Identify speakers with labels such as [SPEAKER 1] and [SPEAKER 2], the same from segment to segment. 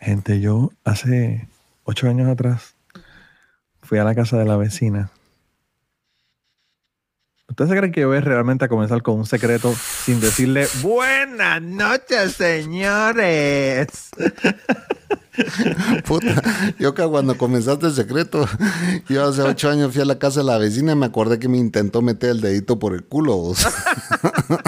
[SPEAKER 1] Gente, yo hace ocho años atrás fui a la casa de la vecina. ¿Ustedes creen que yo voy realmente a comenzar con un secreto sin decirle buenas noches, señores?
[SPEAKER 2] Puta, yo que cuando comenzaste el secreto, yo hace ocho años fui a la casa de la vecina y me acordé que me intentó meter el dedito por el culo.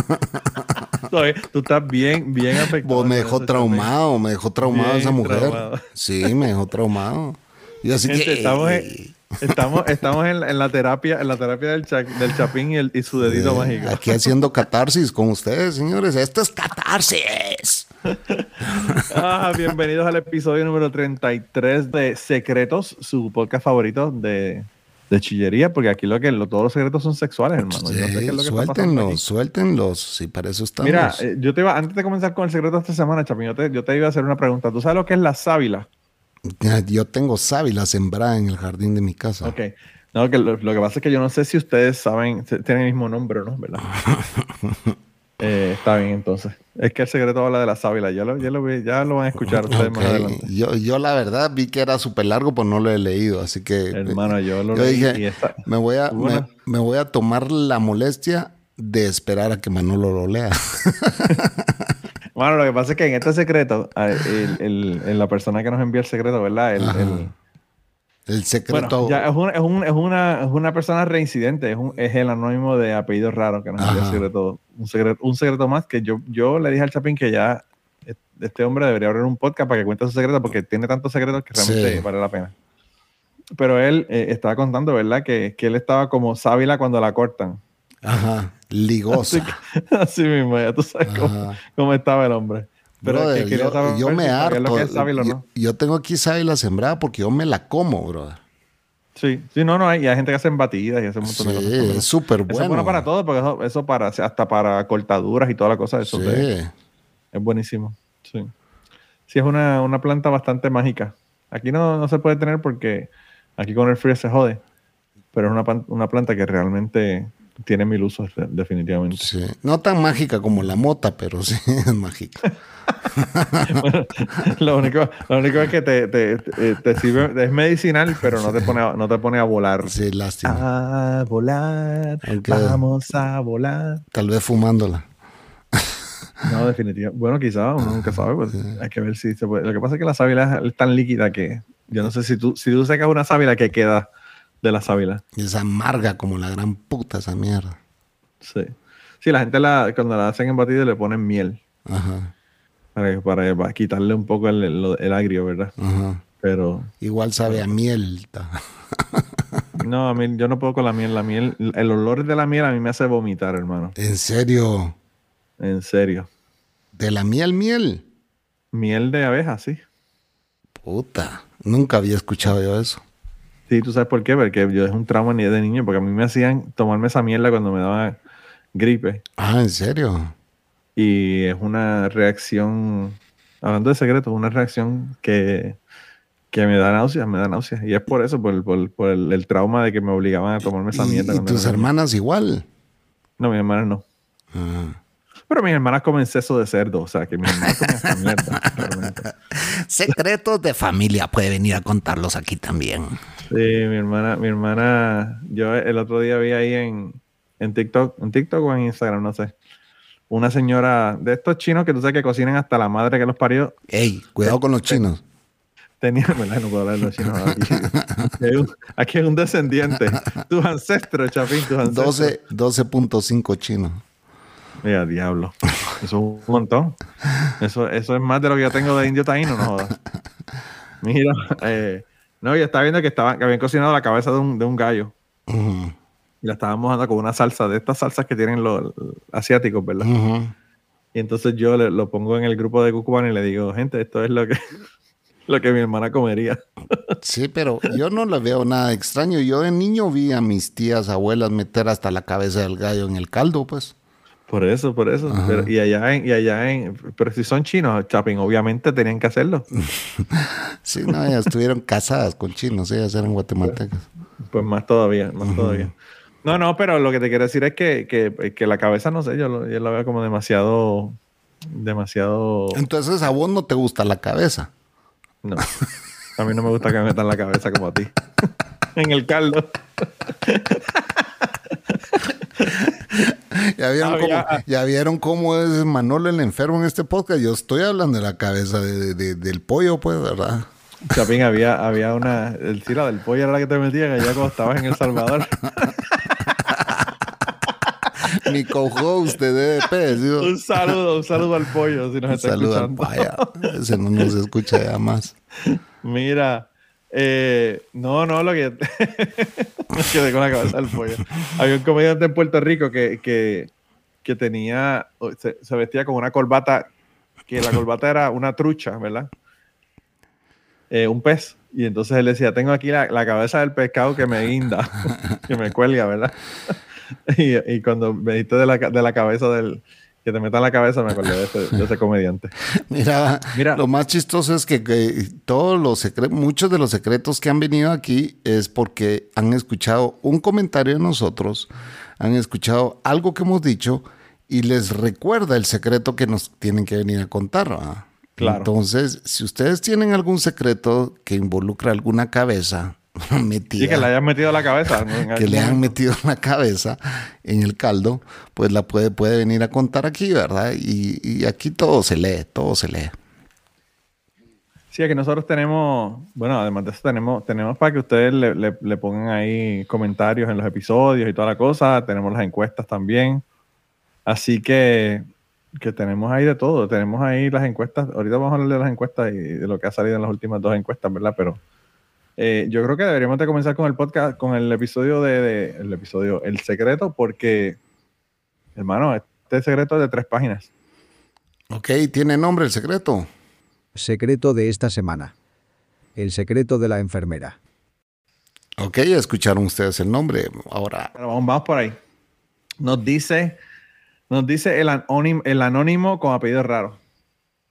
[SPEAKER 1] Tú estás bien, bien afectado.
[SPEAKER 2] Vos me dejó traumado, me dejó traumado
[SPEAKER 1] Bien
[SPEAKER 2] esa mujer.
[SPEAKER 1] traumado.
[SPEAKER 2] Sí, me dejó traumado. Y así
[SPEAKER 1] Gente,
[SPEAKER 2] que
[SPEAKER 1] estamos en, estamos, estamos en, en la terapia, en la terapia del, cha- del Chapín y, el- y su dedito mágico.
[SPEAKER 2] aquí haciendo catarsis con ustedes, señores. Esto es catarsis.
[SPEAKER 1] Ah, bienvenidos al episodio número 33 de Secretos, su podcast favorito de, de chillería, porque aquí lo que lo- todos los secretos son sexuales, hermano. Yo no sé qué es
[SPEAKER 2] suéltenlos, suéltenlos. Si para eso estamos.
[SPEAKER 1] Mira, eh, yo te iba, antes de comenzar con el secreto de esta semana, Chapín, yo te, yo te iba a hacer una pregunta. ¿Tú sabes lo que es la sábila?
[SPEAKER 2] Yo tengo sábila sembrada en el jardín de mi casa.
[SPEAKER 1] Ok. No, que lo, lo que pasa es que yo no sé si ustedes saben, tienen el mismo nombre o no, ¿verdad? Eh, está bien, entonces. Es que el secreto habla de la sábila. Ya lo, ya lo, vi- ya lo van a escuchar ustedes más adelante.
[SPEAKER 2] Yo, yo la verdad vi que era súper largo, pues no lo he leído, así que
[SPEAKER 1] Hermano, yo lo
[SPEAKER 2] yo
[SPEAKER 1] leí
[SPEAKER 2] dije,
[SPEAKER 1] y esta-
[SPEAKER 2] me voy a me, voy a tomar la molestia de esperar a que Manolo lo lea.
[SPEAKER 1] Bueno, lo que pasa es que en este secreto, el- el- el- la persona que nos envía el secreto, ¿verdad? El. El-
[SPEAKER 2] secreto.
[SPEAKER 1] bueno, ya es, un- es, un- es una, es una persona reincidente, es, un- es el anónimo de apellido raro que nos
[SPEAKER 2] Ajá.
[SPEAKER 1] secreto. Un secreto, un secreto más que yo, yo le dije al Chapín que ya este hombre debería abrir un podcast para que cuente su secreto porque tiene tantos secretos que realmente
[SPEAKER 2] Sí.
[SPEAKER 1] vale la pena. Pero él eh, estaba contando, ¿verdad? Que, que él estaba como sábila cuando la cortan.
[SPEAKER 2] Ajá, ligosa.
[SPEAKER 1] Así mismo, ya tú sabes cómo estaba el hombre. Pero
[SPEAKER 2] Brother,
[SPEAKER 1] que
[SPEAKER 2] yo,
[SPEAKER 1] saber
[SPEAKER 2] yo
[SPEAKER 1] si
[SPEAKER 2] me harto.
[SPEAKER 1] es
[SPEAKER 2] Yo,
[SPEAKER 1] no.
[SPEAKER 2] yo tengo aquí sábila sembrada porque yo me la como, brother.
[SPEAKER 1] Sí, sí, no, no, hay, y hay gente que hacen batidas y hace un montón de cosas.
[SPEAKER 2] es súper
[SPEAKER 1] Eso
[SPEAKER 2] bueno.
[SPEAKER 1] es bueno para todo, porque eso, eso para, hasta para cortaduras y toda la cosa, eso
[SPEAKER 2] Sí.
[SPEAKER 1] te- es buenísimo. Sí. Sí, es una, una planta bastante mágica. Aquí no, no se puede tener porque aquí con el frío se jode, pero es una, una planta que realmente tiene mil usos, de- definitivamente.
[SPEAKER 2] Sí. No tan mágica como la mota, pero sí es mágica.
[SPEAKER 1] Bueno, lo, único, lo único es que te, te, te- te sirve, es medicinal, pero no te pone a, no te pone a volar.
[SPEAKER 2] Sí, lástima.
[SPEAKER 1] A volar, vamos a volar.
[SPEAKER 2] Tal vez fumándola.
[SPEAKER 1] No, definitivamente. Bueno, quizás uno nunca sabe, pues hay que ver si se puede. Lo que pasa es que la sábila es tan líquida que yo no sé si tú, si tú sacas una sábila, ¿qué queda de la sábila?
[SPEAKER 2] Y es amarga como la gran puta esa mierda.
[SPEAKER 1] Sí. Sí, la gente la, cuando la hacen en batido le ponen miel
[SPEAKER 2] Ajá,
[SPEAKER 1] para, para, para quitarle un poco el, el- el agrio, ¿verdad?
[SPEAKER 2] ajá.
[SPEAKER 1] Pero
[SPEAKER 2] Igual sabe a miel.
[SPEAKER 1] no, a mí yo no puedo con la miel. La miel, el olor de la miel a mí me hace vomitar, hermano.
[SPEAKER 2] En serio.
[SPEAKER 1] En serio.
[SPEAKER 2] De la miel, miel.
[SPEAKER 1] Miel de abeja, sí.
[SPEAKER 2] Puta. Nunca había escuchado yo eso.
[SPEAKER 1] Sí, ¿tú sabes por qué? Porque yo es un trauma ni de niño, porque a mí me hacían tomarme esa mierda cuando me daba gripe.
[SPEAKER 2] Ah, ¿en serio?
[SPEAKER 1] Y es una reacción, hablando de secretos, una reacción que, que me da náuseas, me da náuseas. Y es por eso, por, por- por el, el trauma de que me obligaban a tomarme esa
[SPEAKER 2] ¿Y,
[SPEAKER 1] mierda.
[SPEAKER 2] y
[SPEAKER 1] cuando
[SPEAKER 2] tus hermanas igual?
[SPEAKER 1] No, mis hermanas no.
[SPEAKER 2] Ah.
[SPEAKER 1] Pero mis hermanas comen seso de cerdo, o sea, que mis hermanas comen esa mierda.
[SPEAKER 2] Secretos de familia. Puede venir a contarlos aquí también.
[SPEAKER 1] Sí, mi hermana, mi hermana, yo el otro día vi ahí en, en TikTok, en TikTok o en Instagram, no sé, una señora de estos chinos que tú sabes que cocinan hasta la madre que los parió,
[SPEAKER 2] Ey, cuidado con los chinos.
[SPEAKER 1] tenía, ¿verdad? No puedo hablar de los chinos aquí. Aquí hay un, aquí hay un descendiente. Tus ancestros, Chapín, tus ancestros.
[SPEAKER 2] 12 12.5 chino.
[SPEAKER 1] Mira, diablo. Eso es un montón. Eso, eso es más de lo que yo tengo de indio taíno, no jodas. Mira, eh, no, yo estaba viendo que, estaban, que habían cocinado la cabeza de un, de un gallo. Y la estaban mojando con una salsa, de estas salsas que tienen los asiáticos, ¿verdad? Y entonces yo le- lo pongo en el grupo de Cucubano y le digo, gente, esto es lo que, lo que mi hermana comería.
[SPEAKER 2] Sí, pero yo no le veo nada extraño. Yo de niño vi a mis tías, abuelas meter hasta la cabeza del gallo en el caldo, pues.
[SPEAKER 1] Por eso, por eso. Pero- y allá en, y allá en, pero si son chinos, Chapin, obviamente tenían que hacerlo.
[SPEAKER 2] Sí, no, ellas estuvieron casadas con chinos, ellas eran guatemaltecas.
[SPEAKER 1] Pues más todavía, más todavía. No, no, pero lo que te quiero decir es que, que, que la cabeza, no sé, yo lo, yo la veo como demasiado, demasiado...
[SPEAKER 2] Entonces a vos no te gusta la cabeza.
[SPEAKER 1] No. A mí no me gusta que me metan la cabeza como a ti. en el caldo.
[SPEAKER 2] Ya vieron,
[SPEAKER 1] Había-
[SPEAKER 2] cómo, ya vieron cómo es Manolo el enfermo en este podcast. Yo estoy hablando de la cabeza de- de- del pollo, pues, ¿verdad?
[SPEAKER 1] Chapín, había, había una... El tira del pollo era la que te metían allá cuando estabas en El Salvador.
[SPEAKER 2] Mi co-host de DDP. ¿sí?
[SPEAKER 1] un saludo, un saludo al pollo si nos
[SPEAKER 2] Un
[SPEAKER 1] está
[SPEAKER 2] saludo al
[SPEAKER 1] escuchando.
[SPEAKER 2] paya. Ese no nos escucha ya más.
[SPEAKER 1] Mira, eh, no, no, lo que quedé con la cabeza pollo. Había un comediante en Puerto Rico que, que, que tenía, se, vestía con una corbata, que la corbata era una trucha, ¿verdad? Eh, un pez. Y entonces él decía, tengo aquí la, la cabeza del pescado que me guinda, que me cuelga, ¿verdad? y, y cuando me dijiste de la, de la cabeza del, que te metan la cabeza, me acordé de ese, de ese comediante.
[SPEAKER 2] Mira,
[SPEAKER 1] Mira.
[SPEAKER 2] lo más chistoso es que, que todos los secretos, muchos de los secretos que han venido aquí es porque han escuchado un comentario de nosotros, han escuchado algo que hemos dicho y les recuerda el secreto que nos tienen que venir a contar. ¿verdad?
[SPEAKER 1] Claro.
[SPEAKER 2] Entonces, si ustedes tienen algún secreto que involucra alguna cabeza metida,
[SPEAKER 1] Sí, que le hayan metido la cabeza.
[SPEAKER 2] que le han metido la cabeza en el caldo, pues la puede, puede venir a contar aquí, ¿verdad? Y, y aquí todo se lee, todo se lee.
[SPEAKER 1] Sí, aquí nosotros tenemos, bueno, además de eso tenemos, tenemos para que ustedes le, le- le pongan ahí comentarios en los episodios y toda la cosa. Tenemos las encuestas también. Así que, que tenemos ahí de todo. Tenemos ahí las encuestas. Ahorita vamos a hablar de las encuestas y de lo que ha salido en las últimas dos encuestas, ¿verdad? Pero eh, yo creo que deberíamos de comenzar con el podcast, con el episodio de, de- el episodio, el secreto, porque, hermano, este secreto es de tres páginas.
[SPEAKER 2] Ok, ¿tiene nombre el secreto?
[SPEAKER 3] Secreto de esta semana. El secreto de la enfermera.
[SPEAKER 2] Ok, ya escucharon ustedes el nombre. Ahora,
[SPEAKER 1] Pero vamos, vamos por ahí. Nos dice, nos dice el anónimo, el anónimo con apellido raro.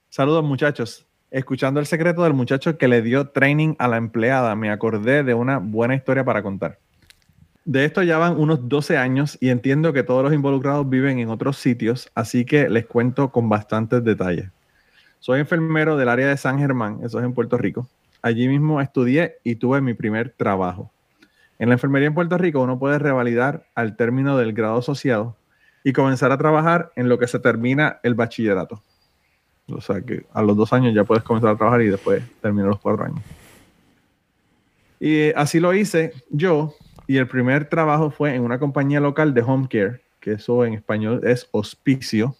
[SPEAKER 1] Saludos muchachos. Escuchando el secreto del muchacho que le dio training a la empleada, me acordé de una buena historia para contar. De esto ya van unos 12 años y entiendo que todos los involucrados viven en otros sitios, así que les cuento con bastantes detalles. Soy enfermero del área de San Germán, eso es en Puerto Rico. Allí mismo estudié y tuve mi primer trabajo. En la enfermería en Puerto Rico uno puede revalidar al término del grado asociado y comenzar a trabajar en lo que se termina el bachillerato. O sea que a los dos años ya puedes comenzar a trabajar y después terminar los cuatro años. Y así lo hice yo y el primer trabajo fue en una compañía local de home care, que eso en español es hospicio.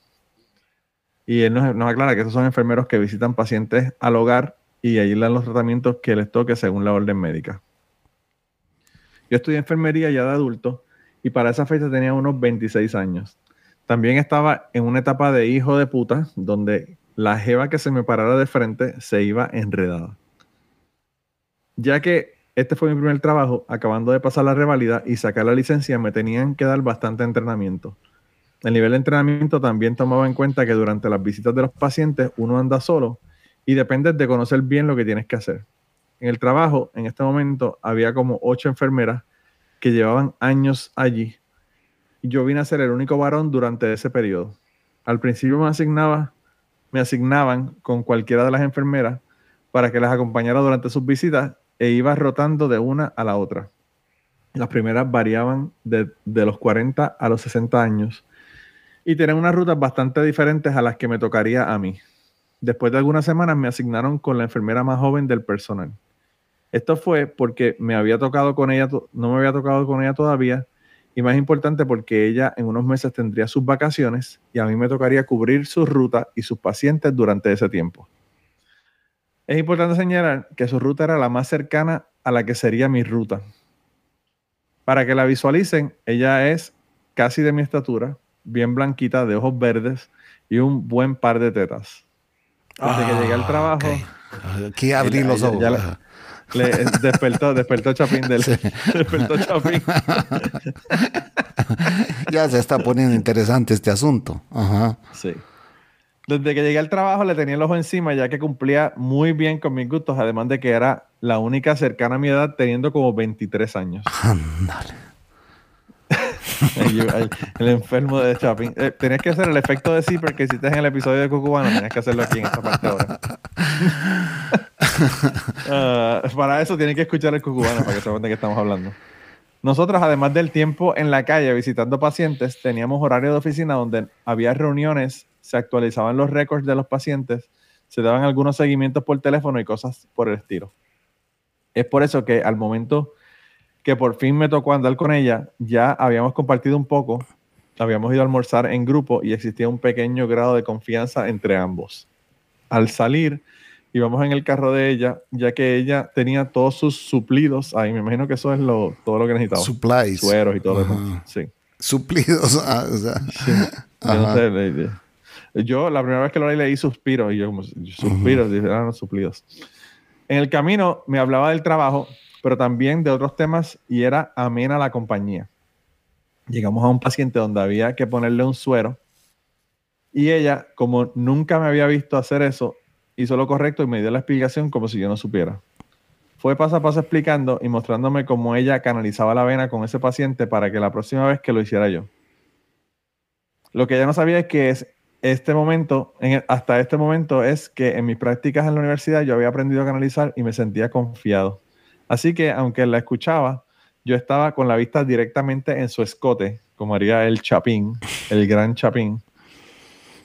[SPEAKER 1] Y él nos, aclara que esos son enfermeros que visitan pacientes al hogar y ahí dan los tratamientos que les toque según la orden médica. Yo estudié enfermería ya de adulto y para esa fecha tenía unos 26 años. También estaba en una etapa de hijo de puta donde la jeva que se me parara de frente se iba enredada. Ya que este fue mi primer trabajo, acabando de pasar la revalida y sacar la licencia, me tenían que dar bastante entrenamiento. El nivel de entrenamiento también tomaba en cuenta que durante las visitas de los pacientes uno anda solo y depende de conocer bien lo que tienes que hacer. En el trabajo, en este momento, había como ocho enfermeras que llevaban años allí. Y yo vine a ser el único varón durante ese periodo. Al principio me asignaba, me asignaban con cualquiera de las enfermeras para que las acompañara durante sus visitas e iba rotando de una a la otra. Las primeras variaban de, de los 40 a los 60 años y tenían unas rutas bastante diferentes a las que me tocaría a mí. después de algunas semanas me asignaron con la enfermera más joven del personal. Esto fue porque me había tocado con ella, no me había tocado con ella todavía, y más importante porque ella en unos meses tendría sus vacaciones y a mí me tocaría cubrir su ruta y sus pacientes durante ese tiempo. Es importante señalar que su ruta era la más cercana a la que sería mi ruta. Para que la visualicen, ella es casi de mi estatura, bien blanquita, de ojos verdes y un buen par de tetas. Desde que llegué al ah, trabajo.
[SPEAKER 2] Aquí abrí los ojos.
[SPEAKER 1] Le despertó, despertó Chapín del. Despertó Chapín.
[SPEAKER 2] ya se está poniendo interesante este asunto. Ajá.
[SPEAKER 1] Sí. Desde que llegué al trabajo le tenía el ojo encima, ya que cumplía muy bien con mis gustos, además de que era la única cercana a mi edad, teniendo como 23 años. Ándale. el, enfermo de Chapín. Eh, tenías que hacer el efecto de zipper que hiciste en el episodio de Cucubano, tenías que hacerlo aquí en esta parte ahora. Ah, para eso tienen que escuchar el Cucubano para que sepan de qué estamos hablando. Nosotros, además del tiempo en la calle visitando pacientes, teníamos horario de oficina donde había reuniones, se actualizaban los récords de los pacientes, se daban algunos seguimientos por teléfono y cosas por el estilo. Es por eso que al momento que por fin me tocó andar con ella, ya habíamos compartido un poco, habíamos ido a almorzar en grupo y existía un pequeño grado de confianza entre ambos. Al salir, íbamos en el carro de ella, ya que ella tenía todos sus suplidos ahí. Me imagino que eso es lo, todo lo que necesitaba.
[SPEAKER 2] Supplies.
[SPEAKER 1] Sueros y todo eso. Sí.
[SPEAKER 2] Suplidos. Ah, o sea.
[SPEAKER 1] Yo, la primera vez que lo leí, leí suspiros y yo, como, suspiros, uh -huh. no, suplidos. En el camino me hablaba del trabajo pero también de otros temas y era amena la compañía. Llegamos a un paciente donde había que ponerle un suero y ella, como nunca me había visto hacer eso, hizo lo correcto y me dio la explicación como si yo no supiera. Fue paso a paso explicando y mostrándome cómo ella canalizaba la vena con ese paciente para que la próxima vez que lo hiciera yo. Lo que ella no sabía es que es este momento, hasta este momento, es que en mis prácticas en la universidad yo había aprendido a canalizar y me sentía confiado. Así que, aunque la escuchaba, yo estaba con la vista directamente en su escote, como haría el Chapín, el gran Chapín.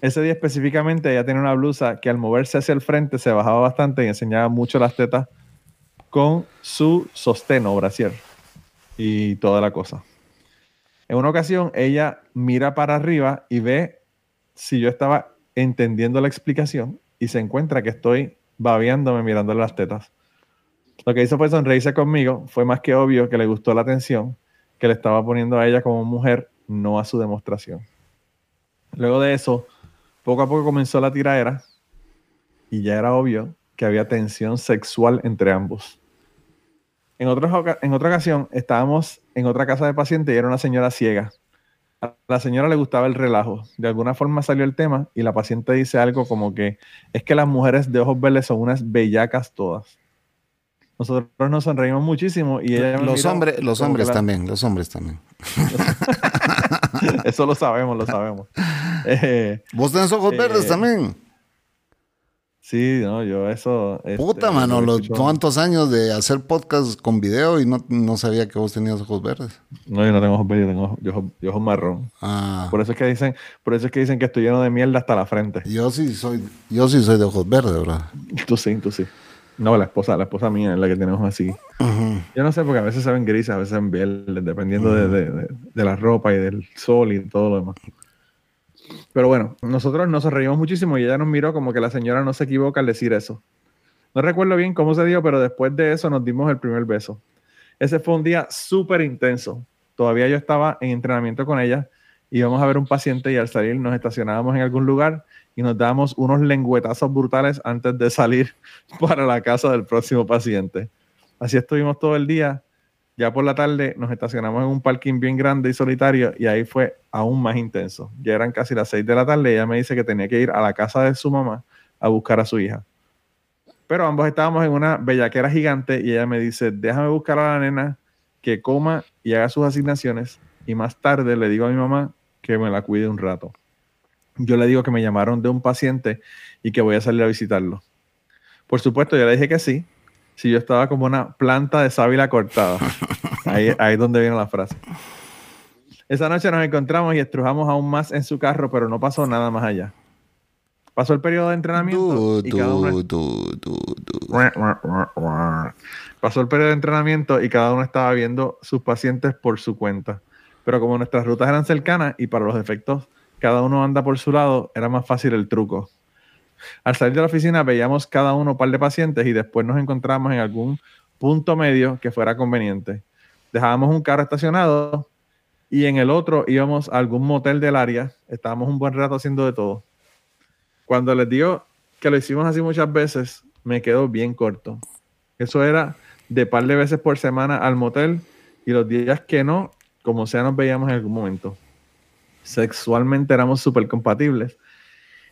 [SPEAKER 1] Ese día específicamente ella tenía una blusa que al moverse hacia el frente se bajaba bastante y enseñaba mucho las tetas con su sostén o brasier y toda la cosa. En una ocasión ella mira para arriba y ve si yo estaba entendiendo la explicación y se encuentra que estoy babeándome mirándole las tetas. Lo que hizo fue sonreírse conmigo. Fue más que obvio que le gustó la atención que le estaba poniendo a ella como mujer, no a su demostración. Luego de eso, poco a poco comenzó la tiraera y ya era obvio que había tensión sexual entre ambos. En, en otra ocasión, estábamos en otra casa de paciente y era una señora ciega. A la señora le gustaba el relajo. De alguna forma salió el tema y la paciente dice algo como que es que las mujeres de ojos verdes son unas bellacas todas. Nosotros nos sonreímos muchísimo y ella
[SPEAKER 2] los hombres, los hombres también, los hombres también.
[SPEAKER 1] Eso lo sabemos, lo sabemos.
[SPEAKER 2] Eh, Vos tenés ojos eh, verdes también.
[SPEAKER 1] Sí, no, yo eso.
[SPEAKER 2] Este, Puta, mano, los cuántos años de hacer podcast con video y no, sabía que vos tenías ojos verdes.
[SPEAKER 1] No, yo no tengo ojos verdes, tengo ojos, yo ojos, marrón. Ah. Por eso es que dicen, por eso es que dicen que estoy lleno de mierda hasta la frente.
[SPEAKER 2] Yo sí soy, yo sí soy de ojos verdes, ¿verdad?
[SPEAKER 1] Tú sí, tú sí. No, la esposa, la esposa mía es la que tenemos así. Yo no sé, porque a veces se ven grises, a veces se ven verdes, dependiendo de, la ropa y del sol y todo lo demás. Pero bueno, nosotros nos reímos muchísimo y ella nos miró como que la señora no se equivoca al decir eso. No recuerdo bien cómo se dio, pero después de eso nos dimos el primer beso. Ese fue un día súper intenso. Todavía yo estaba en entrenamiento con ella. Íbamos a ver un paciente y al salir nos estacionábamos en algún lugar y nos damos unos lengüetazos brutales antes de salir para la casa del próximo paciente. Así estuvimos todo el día. Ya por la tarde nos estacionamos en un parking bien grande y solitario y ahí fue aún más intenso. Ya eran casi las seis de la tarde y ella me dice que tenía que ir a la casa de su mamá a buscar a su hija. Pero ambos estábamos en una bellaquera gigante y ella me dice, déjame buscar a la nena que coma y haga sus asignaciones y más tarde le digo a mi mamá que me la cuide un rato yo le digo que me llamaron de un paciente y que voy a salir a visitarlo. Por supuesto, yo le dije que sí, si yo estaba como una planta de sábila cortada. Ahí, ahí es donde viene la frase. Esa noche nos encontramos y estrujamos aún más en su carro, pero no pasó nada más allá. Pasó el periodo de entrenamiento y cada uno. Pasó el periodo de entrenamiento y cada uno estaba viendo sus pacientes por su cuenta. Pero como nuestras rutas eran cercanas y para los efectos cada uno anda por su lado, era más fácil el truco. Al salir de la oficina veíamos cada uno un par de pacientes y después nos encontramos en algún punto medio que fuera conveniente. Dejábamos un carro estacionado y en el otro íbamos a algún motel del área. Estábamos un buen rato haciendo de todo. Cuando les digo que lo hicimos así muchas veces, me quedo bien corto. Eso era de par de veces por semana al motel y los días que no, como sea, nos veíamos en algún momento. Sexualmente éramos súper compatibles.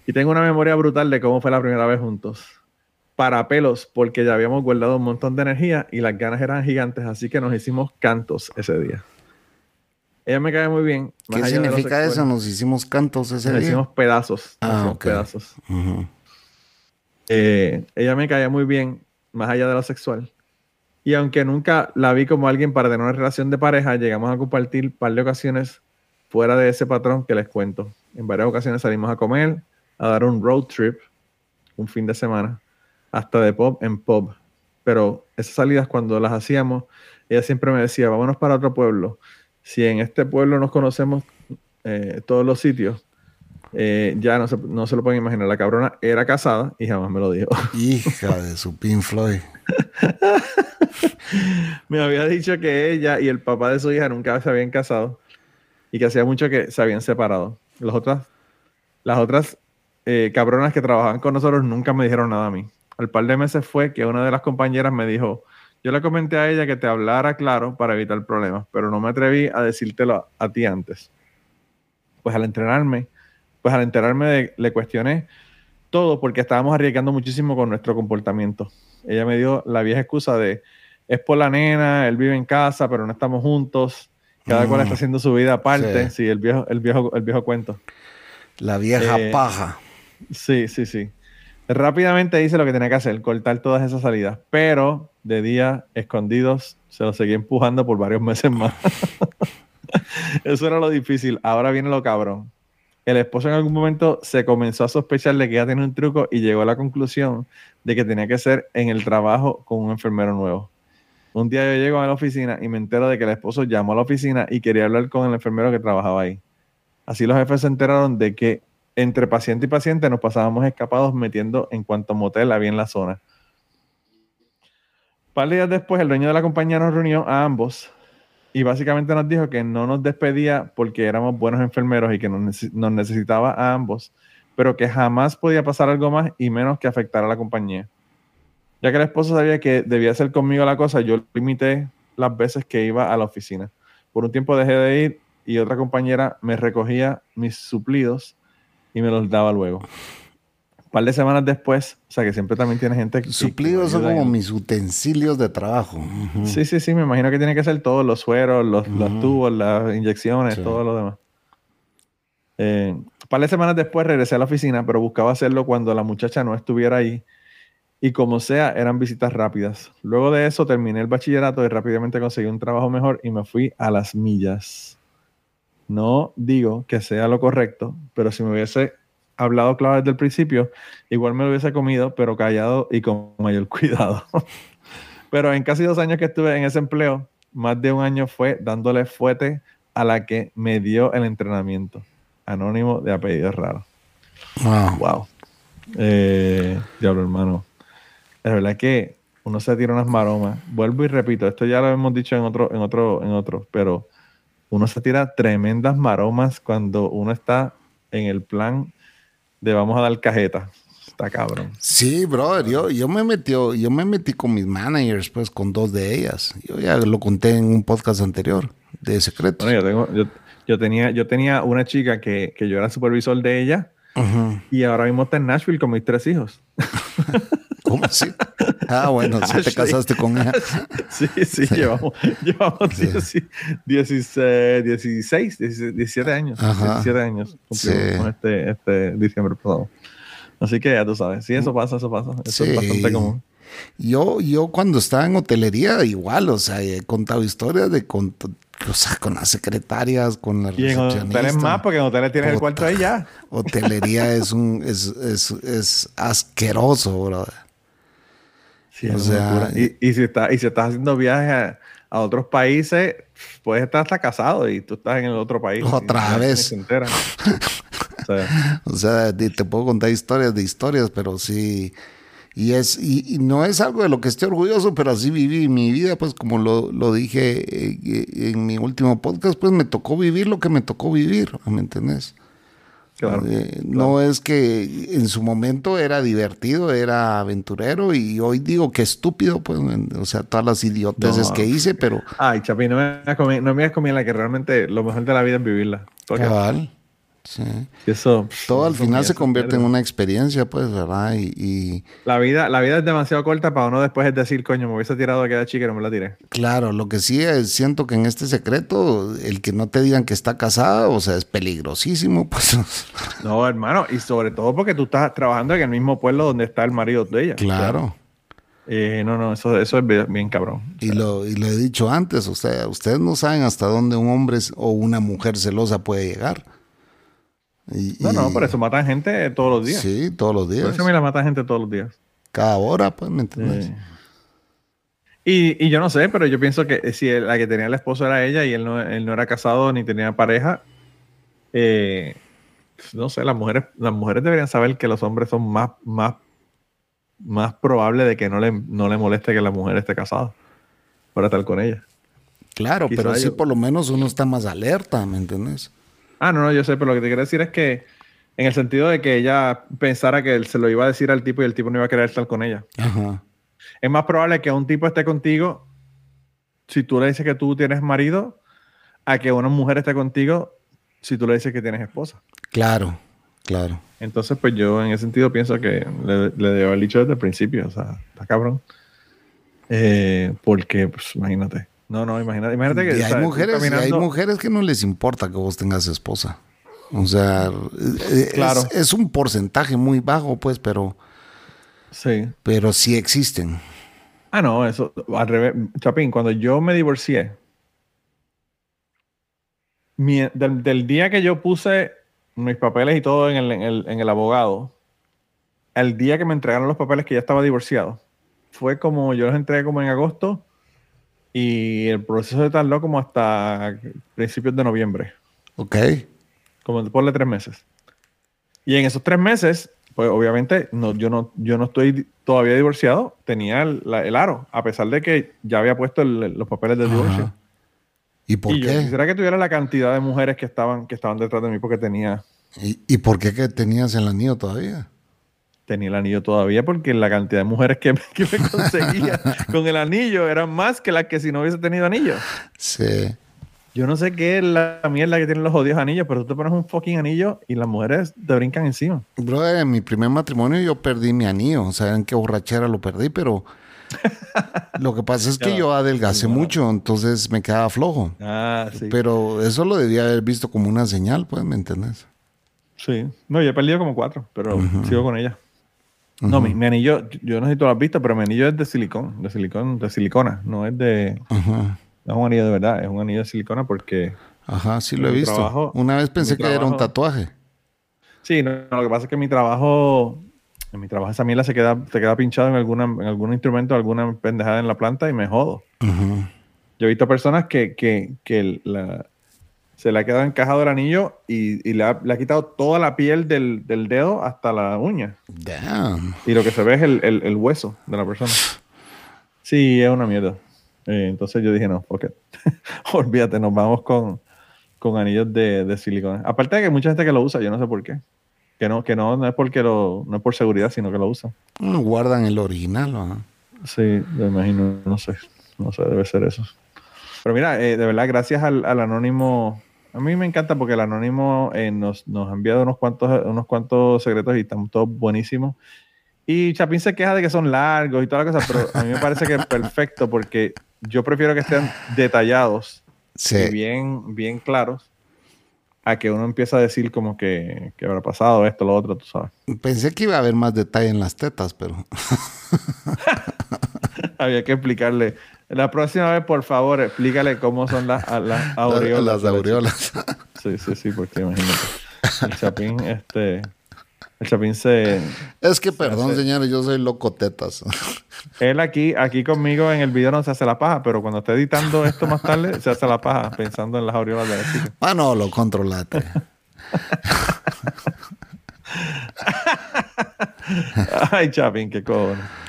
[SPEAKER 1] Y tengo una memoria brutal de cómo fue la primera vez juntos. Para pelos, porque ya habíamos guardado un montón de energía y las ganas eran gigantes, así que nos hicimos cantos ese día. Ella me cae muy bien. más
[SPEAKER 2] ¿Qué significa eso? Nos hicimos cantos ese
[SPEAKER 1] Nos
[SPEAKER 2] día.
[SPEAKER 1] hicimos pedazos. nos
[SPEAKER 2] Ah,
[SPEAKER 1] hicimos
[SPEAKER 2] ok.
[SPEAKER 1] pedazos.
[SPEAKER 2] Ujú.
[SPEAKER 1] Eh, ella me caía muy bien, más allá de lo sexual. Y aunque nunca la vi como alguien para tener una relación de pareja, llegamos a compartir un par de ocasiones fuera de ese patrón que les cuento. En varias ocasiones salimos a comer, a dar un road trip, un fin de semana, hasta de pub en pub. Pero esas salidas cuando las hacíamos, ella siempre me decía, vámonos para otro pueblo. Si en este pueblo nos conocemos eh, todos los sitios, eh, ya no se, no se lo pueden imaginar. La cabrona era casada y jamás me lo dijo.
[SPEAKER 2] Hija de su Pink Floyd.
[SPEAKER 1] me había dicho que ella y el papá de su hija nunca se habían casado y que hacía mucho que se habían separado. Las otras, las otras eh, cabronas que trabajaban con nosotros nunca me dijeron nada a mí. Al par de meses fue que una de las compañeras me dijo, yo le comenté a ella que te hablara claro para evitar problemas, pero no me atreví a decírtelo a, a ti antes. Pues al entrenarme, pues al enterarme de, le cuestioné todo porque estábamos arriesgando muchísimo con nuestro comportamiento. Ella me dio la vieja excusa de, es por la nena, él vive en casa, pero no estamos juntos, cada cual
[SPEAKER 2] Mm.
[SPEAKER 1] está haciendo su vida aparte,
[SPEAKER 2] Sí.
[SPEAKER 1] sí, el, viejo, el, viejo, el viejo cuento.
[SPEAKER 2] La vieja
[SPEAKER 1] Eh,
[SPEAKER 2] paja.
[SPEAKER 1] Sí, sí, sí. Rápidamente hice lo que tenía que hacer, cortar todas esas salidas, pero de día, escondidos, se lo seguí empujando por varios meses más. Eso era lo difícil. Ahora viene lo cabrón. El esposo en algún momento se comenzó a sospechar de que ella tenía un truco y llegó a la conclusión de que tenía que ser en el trabajo con un enfermero nuevo. Un día yo llego a la oficina y me entero de que el esposo llamó a la oficina y quería hablar con el enfermero que trabajaba ahí. Así los jefes se enteraron de que entre paciente y paciente nos pasábamos escapados metiendo en cuanto motel había en la zona. Par días después, el dueño de la compañía nos reunió a ambos y básicamente nos dijo que no nos despedía porque éramos buenos enfermeros y que nos, nos necesitaba a ambos, pero que jamás podía pasar algo más y menos que afectar a la compañía. Ya que el esposo sabía que debía hacer conmigo la cosa, yo limité las veces que iba a la oficina. Por un tiempo dejé de ir y otra compañera me recogía mis suplidos y me los daba luego. Un par de semanas después, o sea que siempre también tiene gente que...
[SPEAKER 2] Suplidos son como mis utensilios de trabajo.
[SPEAKER 1] Sí, sí, sí, me imagino que tiene que ser todos los sueros, los, los
[SPEAKER 2] Ujú.
[SPEAKER 1] tubos, las inyecciones,
[SPEAKER 2] Sí.
[SPEAKER 1] todo lo demás. Eh, un par de semanas después regresé a la oficina, pero buscaba hacerlo cuando la muchacha no estuviera ahí. Y como sea, eran visitas rápidas. Luego de eso terminé el bachillerato y rápidamente conseguí un trabajo mejor y me fui a las millas. No digo que sea lo correcto, pero si me hubiese hablado claro desde el principio, igual me lo hubiese comido, pero callado y con mayor cuidado. pero en casi dos años que estuve en ese empleo, más de un año fue dándole fuete a la que me dio el entrenamiento. Anónimo de apellido raro.
[SPEAKER 2] Wow.
[SPEAKER 1] Wow. Eh, diablo, hermano. Es verdad que uno se tira unas maromas. Vuelvo y repito, esto ya lo hemos dicho en otro, en otro, en otro, pero uno se tira tremendas maromas cuando uno está en el plan de vamos a dar cajeta. Está cabrón.
[SPEAKER 2] Sí, brother, yo, yo me metí, yo me metí con mis managers, pues, con dos de ellas. Yo ya lo conté en un podcast anterior de secretos.
[SPEAKER 1] Bueno, yo tengo, yo, yo tenía, yo tenía una chica que, que yo era supervisor de ella
[SPEAKER 2] Ujú.
[SPEAKER 1] y ahora mismo está en Nashville con mis tres hijos.
[SPEAKER 2] ¿Cómo así? Ah, bueno, si te
[SPEAKER 1] Sí.
[SPEAKER 2] casaste con ella.
[SPEAKER 1] Sí, sí, llevamos, llevamos
[SPEAKER 2] Sí.
[SPEAKER 1] 16, 16, 16, 17 años.
[SPEAKER 2] Ajá.
[SPEAKER 1] 17 años cumplimos
[SPEAKER 2] Sí.
[SPEAKER 1] con este, este diciembre pasado. Así que ya tú sabes, sí, eso pasa, eso pasa. Eso
[SPEAKER 2] Sí.
[SPEAKER 1] es bastante común.
[SPEAKER 2] Yo, yo cuando estaba en hotelería, igual, o sea, he contado historias de con- o sea, con las secretarias, con las
[SPEAKER 1] Y en
[SPEAKER 2] recepcionistas.
[SPEAKER 1] hoteles más, porque en hoteles tienes el cuarto ahí ya.
[SPEAKER 2] Hotelería es un es, es, es asqueroso, brother.
[SPEAKER 1] Sí,
[SPEAKER 2] O
[SPEAKER 1] es
[SPEAKER 2] sea,
[SPEAKER 1] y, y si está, y si estás haciendo viajes a, a otros países, puedes estar hasta casado y tú estás en el otro país.
[SPEAKER 2] Otra vez.
[SPEAKER 1] se entera. O sea,
[SPEAKER 2] O sea, di- te puedo contar historias de historias, pero sí. Y, es, y, y no es algo de lo que esté orgulloso, pero así viví mi vida, pues como lo, lo dije eh, en mi último podcast, pues me tocó vivir lo que me tocó vivir, ¿me entendés?
[SPEAKER 1] claro.
[SPEAKER 2] Eh, No es que en su momento era divertido, era aventurero y hoy digo que estúpido, pues, o sea, todas las idioteces
[SPEAKER 1] No.
[SPEAKER 2] que hice, pero
[SPEAKER 1] Ay, Chapi, no me no me comida la que realmente lo mejor de la vida es vivirla.
[SPEAKER 2] Cabal, sí.
[SPEAKER 1] eso.
[SPEAKER 2] Todo al final se convierte en una experiencia, pues, ¿verdad? Y, y
[SPEAKER 1] La vida, la vida es demasiado corta para uno después es decir, coño, me hubiese tirado aquella chica y no me la tiré.
[SPEAKER 2] Claro, lo que sí es, siento que en este secreto, el que no te digan que está casada, o sea, es peligrosísimo, pues.
[SPEAKER 1] No, hermano, y sobre todo porque tú estás trabajando en el mismo pueblo donde está el marido de ella.
[SPEAKER 2] Claro.
[SPEAKER 1] Eh, no, no, eso, eso es bien, bien cabrón.
[SPEAKER 2] Y lo, y lo he dicho antes, o sea, ustedes no saben hasta dónde un hombre o una mujer celosa puede llegar. Y-
[SPEAKER 1] No, no, por eso matan gente todos los días.
[SPEAKER 2] Sí, todos los
[SPEAKER 1] Por
[SPEAKER 2] días.
[SPEAKER 1] eso a mí la matan gente todos los días.
[SPEAKER 2] Cada hora, pues, ¿me entiendes?
[SPEAKER 1] Eh, Y, y yo no sé, pero yo pienso que si el- la que tenía el esposo era ella y él no, él no era casado ni tenía pareja, eh, no sé, las mujeres, las mujeres deberían saber que los hombres son más, más, más probables de que no le, no le moleste que la mujer esté casada para estar con ella.
[SPEAKER 2] Claro,
[SPEAKER 1] Quizá
[SPEAKER 2] pero sí
[SPEAKER 1] yo-
[SPEAKER 2] por lo menos uno está más alerta, ¿me entiendes?
[SPEAKER 1] Ah, no, no, yo sé, pero lo que te quiero decir es que en el sentido de que ella pensara que él se lo iba a decir al tipo y el tipo no iba a querer estar con ella.
[SPEAKER 2] Ajá.
[SPEAKER 1] Es más probable que un tipo esté contigo si tú le dices que tú tienes marido a que una mujer esté contigo si tú le dices que tienes esposa.
[SPEAKER 2] Claro, claro.
[SPEAKER 1] Entonces, pues yo en ese sentido pienso que le, le debo haber dicho desde el principio, o sea, está cabrón. Eh, porque, pues, imagínate. No, no, imagínate, imagínate que...
[SPEAKER 2] Y hay mujeres, y hay mujeres que no les importa que vos tengas esposa. O sea, eh,
[SPEAKER 1] Claro.
[SPEAKER 2] es, es un porcentaje muy bajo, pues, pero,
[SPEAKER 1] Sí.
[SPEAKER 2] pero sí existen.
[SPEAKER 1] Ah, no, eso, al revés. Chapín, cuando yo me divorcié, mi- del, del día que yo puse mis papeles y todo en el, en el- en el abogado, al día que me entregaron los papeles que ya estaba divorciado, fue como, yo los entregué como en agosto y el proceso se tardó como hasta principios de noviembre,
[SPEAKER 2] Ok.
[SPEAKER 1] como de tres meses. Y en esos tres meses, pues obviamente no, yo, no, yo no estoy todavía divorciado, tenía el, la- el aro, a pesar de que ya había puesto el- los papeles de divorcio.
[SPEAKER 2] Ajá. ¿Y por
[SPEAKER 1] y yo
[SPEAKER 2] qué?
[SPEAKER 1] quisiera que tuviera la cantidad de mujeres que estaban, que estaban detrás de mí porque tenía,
[SPEAKER 2] ¿Y, y por qué que tenías el anillo todavía?
[SPEAKER 1] Tenía el anillo todavía, porque la cantidad de mujeres que, me- que me conseguía con el anillo eran más que las que si no hubiese tenido anillo.
[SPEAKER 2] Sí.
[SPEAKER 1] Yo no sé qué es la mierda que tienen los odios anillos, pero tú te pones un fucking anillo y las mujeres te brincan encima.
[SPEAKER 2] Bro, en mi primer matrimonio yo perdí mi anillo. O sea, en qué borrachera lo perdí, pero lo que pasa es que yo adelgacé
[SPEAKER 1] no.
[SPEAKER 2] mucho, entonces me quedaba flojo.
[SPEAKER 1] Ah, sí.
[SPEAKER 2] Pero eso lo debía haber visto como una señal, pues, ¿me entiendes?
[SPEAKER 1] Sí. No, yo he perdido como cuatro, pero sigo con ella. No, mi, mi anillo, yo no sé si tú lo has visto, pero mi anillo es de silicón, de silicón, de silicona, no es de,
[SPEAKER 2] Ajá.
[SPEAKER 1] no es un anillo de verdad, es un anillo de silicona porque,
[SPEAKER 2] Ajá, sí lo he visto.
[SPEAKER 1] trabajo-
[SPEAKER 2] Una vez pensé que era un tatuaje.
[SPEAKER 1] sí, no, no, lo que pasa es que mi trabajo, en mi trabajo esa mierda se queda, se queda pinchado en alguna, en algún instrumento, alguna pendejada en la planta y me jodo.
[SPEAKER 2] Ajá.
[SPEAKER 1] Yo he visto personas que, que, que la- se le ha quedado encajado el anillo y, y le, ha, le ha quitado toda la piel del, del dedo hasta la uña.
[SPEAKER 2] Damn.
[SPEAKER 1] Y lo que se ve es el, el- el hueso de la persona. Sí, es una mierda. Eh, entonces yo dije, no, porque olvídate, nos vamos con, con anillos de, de silicona. Aparte de que hay mucha gente que lo usa, yo no sé por qué. Que no, que no, no es porque lo, no es por seguridad, sino que lo usa.
[SPEAKER 2] No guardan el original, ¿no?
[SPEAKER 1] Sí, me imagino, no sé, no sé, debe ser eso. Pero mira, eh, de verdad, gracias al, al anónimo, a mí me encanta porque el anónimo eh, nos, nos ha enviado unos cuantos, unos cuantos secretos y están todos buenísimos. Y Chapín se queja de que son largos y toda la cosa, pero a mí me parece que es perfecto porque yo prefiero que estén detallados y
[SPEAKER 2] Sí.
[SPEAKER 1] bien, bien claros a que uno empieza a decir como que, que habrá pasado esto, lo otro, tú sabes.
[SPEAKER 2] Pensé que iba a haber más detalle en las tetas, pero
[SPEAKER 1] Había que explicarle La próxima vez, por favor, explícale cómo son las, las aureolas.
[SPEAKER 2] Las aureolas.
[SPEAKER 1] Sí, sí, sí, porque imagínate. El chapín, este. El chapín se.
[SPEAKER 2] Es que, perdón, señores, yo soy loco tetas.
[SPEAKER 1] Él aquí, aquí conmigo en el video no se hace la paja, pero cuando esté editando esto más tarde, se hace la paja pensando en las aureolas de la chica.
[SPEAKER 2] Ah, no, lo controlate.
[SPEAKER 1] Ay, Chapín, qué cojones.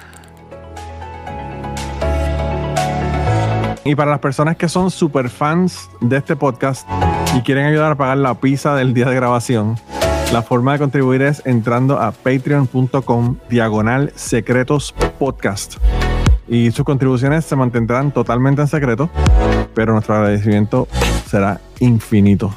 [SPEAKER 1] Y para las personas que son super fans de este podcast y quieren ayudar a pagar la pizza del día de grabación, la forma de contribuir es entrando a patreon.com diagonal secretos podcast. Y sus contribuciones se mantendrán totalmente en secreto, pero nuestro agradecimiento será infinito.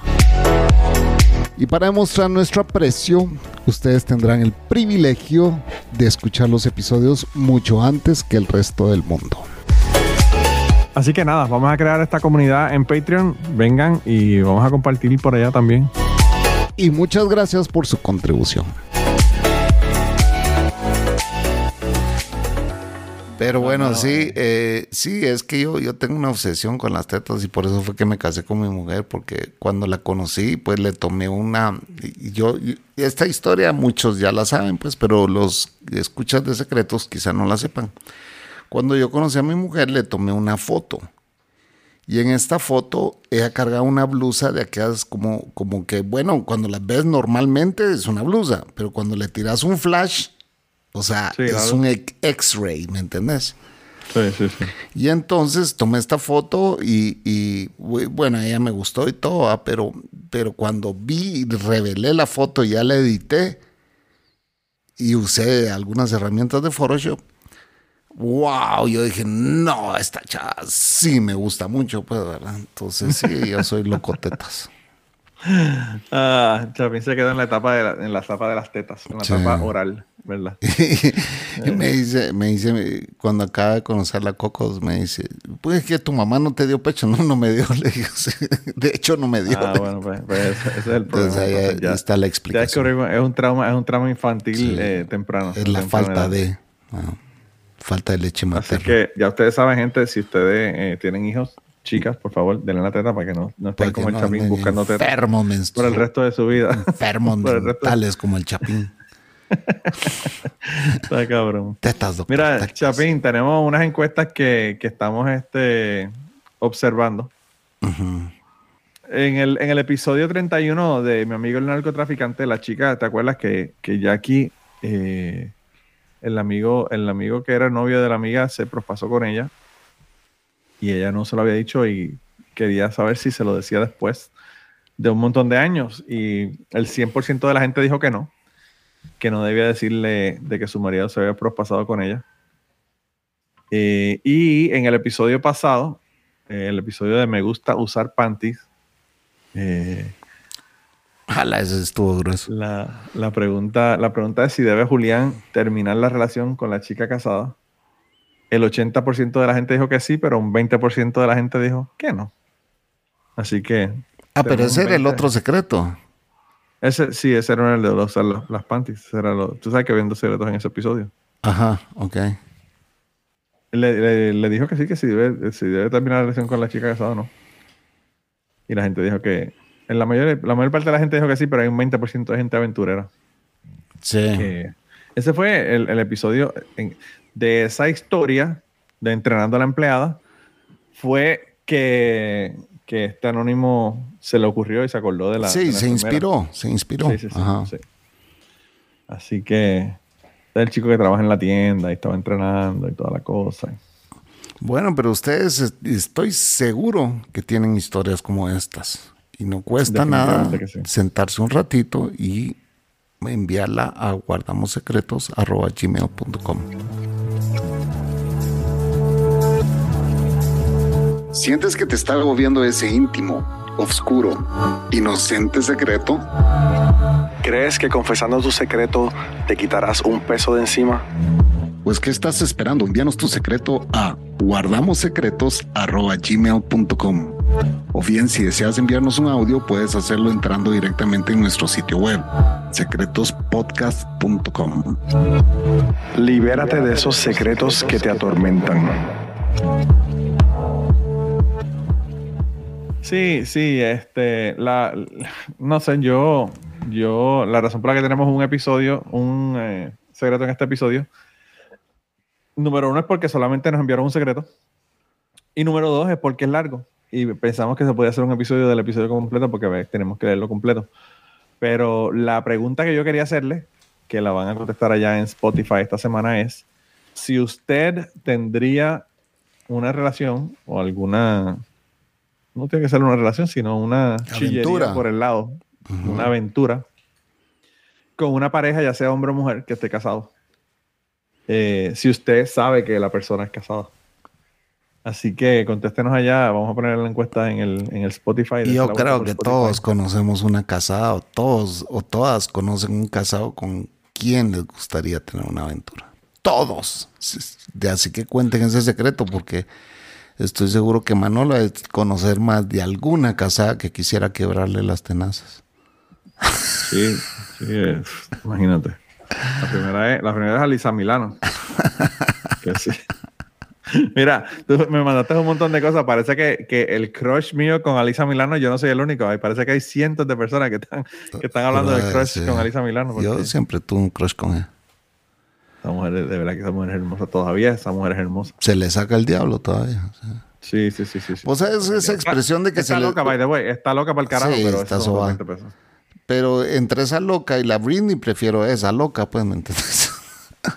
[SPEAKER 2] Y para demostrar nuestro aprecio, ustedes tendrán el privilegio de escuchar los episodios mucho antes que el resto del mundo.
[SPEAKER 1] Así que nada, vamos a crear esta comunidad en Patreon. Vengan y vamos a compartir por allá también.
[SPEAKER 2] Y muchas gracias por su contribución. Pero bueno, sí, eh, sí, es que yo, yo tengo una obsesión con las tetas y por eso fue que me casé con mi mujer, porque cuando la conocí, pues le tomé una... Yo, esta historia muchos ya la saben, pues, pero los escuchas de secretos quizá no la sepan. Cuando yo conocí a mi mujer, le tomé una foto. Y en esta foto ella cargaba una blusa de aquellas como, como que, bueno, cuando las ves normalmente es una blusa, pero cuando le tiras un flash, o sea,
[SPEAKER 1] Sí,
[SPEAKER 2] es
[SPEAKER 1] claro.
[SPEAKER 2] un X-ray, ¿me entendés?
[SPEAKER 1] Sí, sí, sí.
[SPEAKER 2] Y entonces tomé esta foto y, y, bu- bueno, ella me gustó y todo, ah, pero, pero cuando vi y revelé la foto y ya la edité y usé algunas herramientas de Photoshop, wow, yo dije, no, esta chava sí me gusta mucho, pues, ¿verdad? Entonces sí, yo soy locotetas.
[SPEAKER 1] Ah, Chapín se quedó en la etapa de la, en la etapa de las tetas, en la
[SPEAKER 2] Sí.
[SPEAKER 1] etapa oral, ¿verdad?
[SPEAKER 2] y me dice, me dice, cuando acaba de conocer la Cocos, me dice, pues es que tu mamá no te dio pecho, no, no me dio, le digo, "Sí, de hecho no me dio.
[SPEAKER 1] Ah, bueno, pues, pues ese, ese es el problema.
[SPEAKER 2] Entonces ahí
[SPEAKER 1] Entonces, ya-
[SPEAKER 2] está la
[SPEAKER 1] ya
[SPEAKER 2] explicación.
[SPEAKER 1] descubrimos, es un trauma, es un trauma infantil
[SPEAKER 2] Sí.
[SPEAKER 1] eh, temprano.
[SPEAKER 2] Es la
[SPEAKER 1] temprana
[SPEAKER 2] falta
[SPEAKER 1] edad.
[SPEAKER 2] de ah, falta de leche
[SPEAKER 1] Así
[SPEAKER 2] materna.
[SPEAKER 1] que ya ustedes saben, gente, si ustedes eh, tienen hijos, chicas, por favor, denle la teta para que no, no estén como el
[SPEAKER 2] no
[SPEAKER 1] Chapín
[SPEAKER 2] anden
[SPEAKER 1] buscando teta por el resto de su vida.
[SPEAKER 2] mentales como el chapín.
[SPEAKER 1] Está cabrón.
[SPEAKER 2] Tetas, doctor.
[SPEAKER 1] Mira,
[SPEAKER 2] tetas.
[SPEAKER 1] Chapín, tenemos unas encuestas que, que estamos este, observando. En el, en el episodio 31 de mi amigo el narcotraficante, la chica, ¿te acuerdas que, que Jackie, eh, el, amigo, el amigo que era novio de la amiga, se prospasó con ella? Y ella no se lo había dicho y quería saber si se lo decía después de un montón de años. Y el 100% de la gente dijo que no, que no debía decirle de que su marido se había prospasado con ella. Eh, y en el episodio pasado, el episodio de Me gusta usar panties, eh,
[SPEAKER 2] Ojalá ese estuvo grueso.
[SPEAKER 1] la, la pregunta, la pregunta es si debe Julián terminar la relación con la chica casada. El 80% de la gente dijo que sí, pero un 20% de la gente dijo que no. Así que
[SPEAKER 2] Ah, pero ese era el
[SPEAKER 1] 20.
[SPEAKER 2] otro secreto.
[SPEAKER 1] ese sí, ese era el de los, las, las panties. era lo- tú sabes que dos secretos en ese episodio.
[SPEAKER 2] Ajá, ok.
[SPEAKER 1] Le, le- le dijo que sí, que si debe, si debe terminar la relación con la chica casada o no. Y la gente dijo que. En la mayor, la mayor parte de la gente dijo que sí, pero hay un 20% de gente aventurera.
[SPEAKER 2] Sí.
[SPEAKER 1] Eh, ese fue el, el episodio en- de esa historia de entrenando a la empleada. Fue que, que este anónimo se le ocurrió y se acordó de la. de
[SPEAKER 2] sí,
[SPEAKER 1] la
[SPEAKER 2] se
[SPEAKER 1] enfermera.
[SPEAKER 2] inspiró, se inspiró.
[SPEAKER 1] Sí, sí, sí,
[SPEAKER 2] Ajá.
[SPEAKER 1] sí. Así que es el chico que trabaja en la tienda y estaba entrenando y toda la cosa.
[SPEAKER 2] Bueno, pero ustedes es- estoy seguro que tienen historias como estas. Y no cuesta nada
[SPEAKER 1] sí.
[SPEAKER 2] sentarse un ratito y enviarla a guardamosecretos.gmail.com. ¿Sientes que te está agobiando ese íntimo, oscuro, inocente secreto?
[SPEAKER 4] ¿Crees que confesando tu secreto te quitarás un peso de encima?
[SPEAKER 2] Pues, ¿qué estás esperando? Envíanos tu secreto a guardamosecretos.gmail.com O bien, si deseas enviarnos un audio, puedes hacerlo entrando directamente en nuestro sitio web, secretospodcast.com.
[SPEAKER 4] Libérate de esos secretos que te atormentan.
[SPEAKER 1] Sí, sí, este, la, no sé, yo, yo, la razón por la que tenemos un episodio, un eh, secreto en este episodio, número uno es porque solamente nos enviaron un secreto, y número dos es porque es largo, y pensamos que se podía hacer un episodio del episodio completo porque ver, tenemos que leerlo completo. Pero la pregunta que yo quería hacerle, que la van a contestar allá en Spotify esta semana es, si usted tendría una relación o alguna no tiene que ser una relación, sino una chillería por el lado, una aventura con una pareja, ya sea hombre o mujer, que esté casado. Eh, si usted sabe que la persona es casada. Así que contéstenos allá, vamos a poner la encuesta en el, en el Spotify.
[SPEAKER 2] Yo creo que todos conocemos una casada o todos o todas conocen un casado con quien les gustaría tener una aventura. Todos. Así que cuenten ese secreto porque Estoy seguro que Manolo de conocer más de alguna casada que quisiera quebrarle las tenazas.
[SPEAKER 1] Sí, sí, imagínate. La primera es, la primera es Alisa Milano. que sí. Mira, tú me mandaste un montón de cosas. Parece que, que, el crush mío con Alisa Milano, yo no soy el único. Parece que hay cientos de personas que están, que están hablando del crush con Alisa Milano.
[SPEAKER 2] Yo siempre tuve un crush con ella.
[SPEAKER 1] Esa mujer, de verdad que esa mujer es hermosa todavía, esa mujer es hermosa.
[SPEAKER 2] Se le saca el diablo todavía.
[SPEAKER 1] Sí, sí, sí, sí. sí.
[SPEAKER 2] Pues es esa expresión de que
[SPEAKER 1] está
[SPEAKER 2] se
[SPEAKER 1] loca, by the way. Está loca para el carajo, pero
[SPEAKER 2] está Pero entre esa loca y la Britney prefiero esa loca, pues, ¿me entiendes?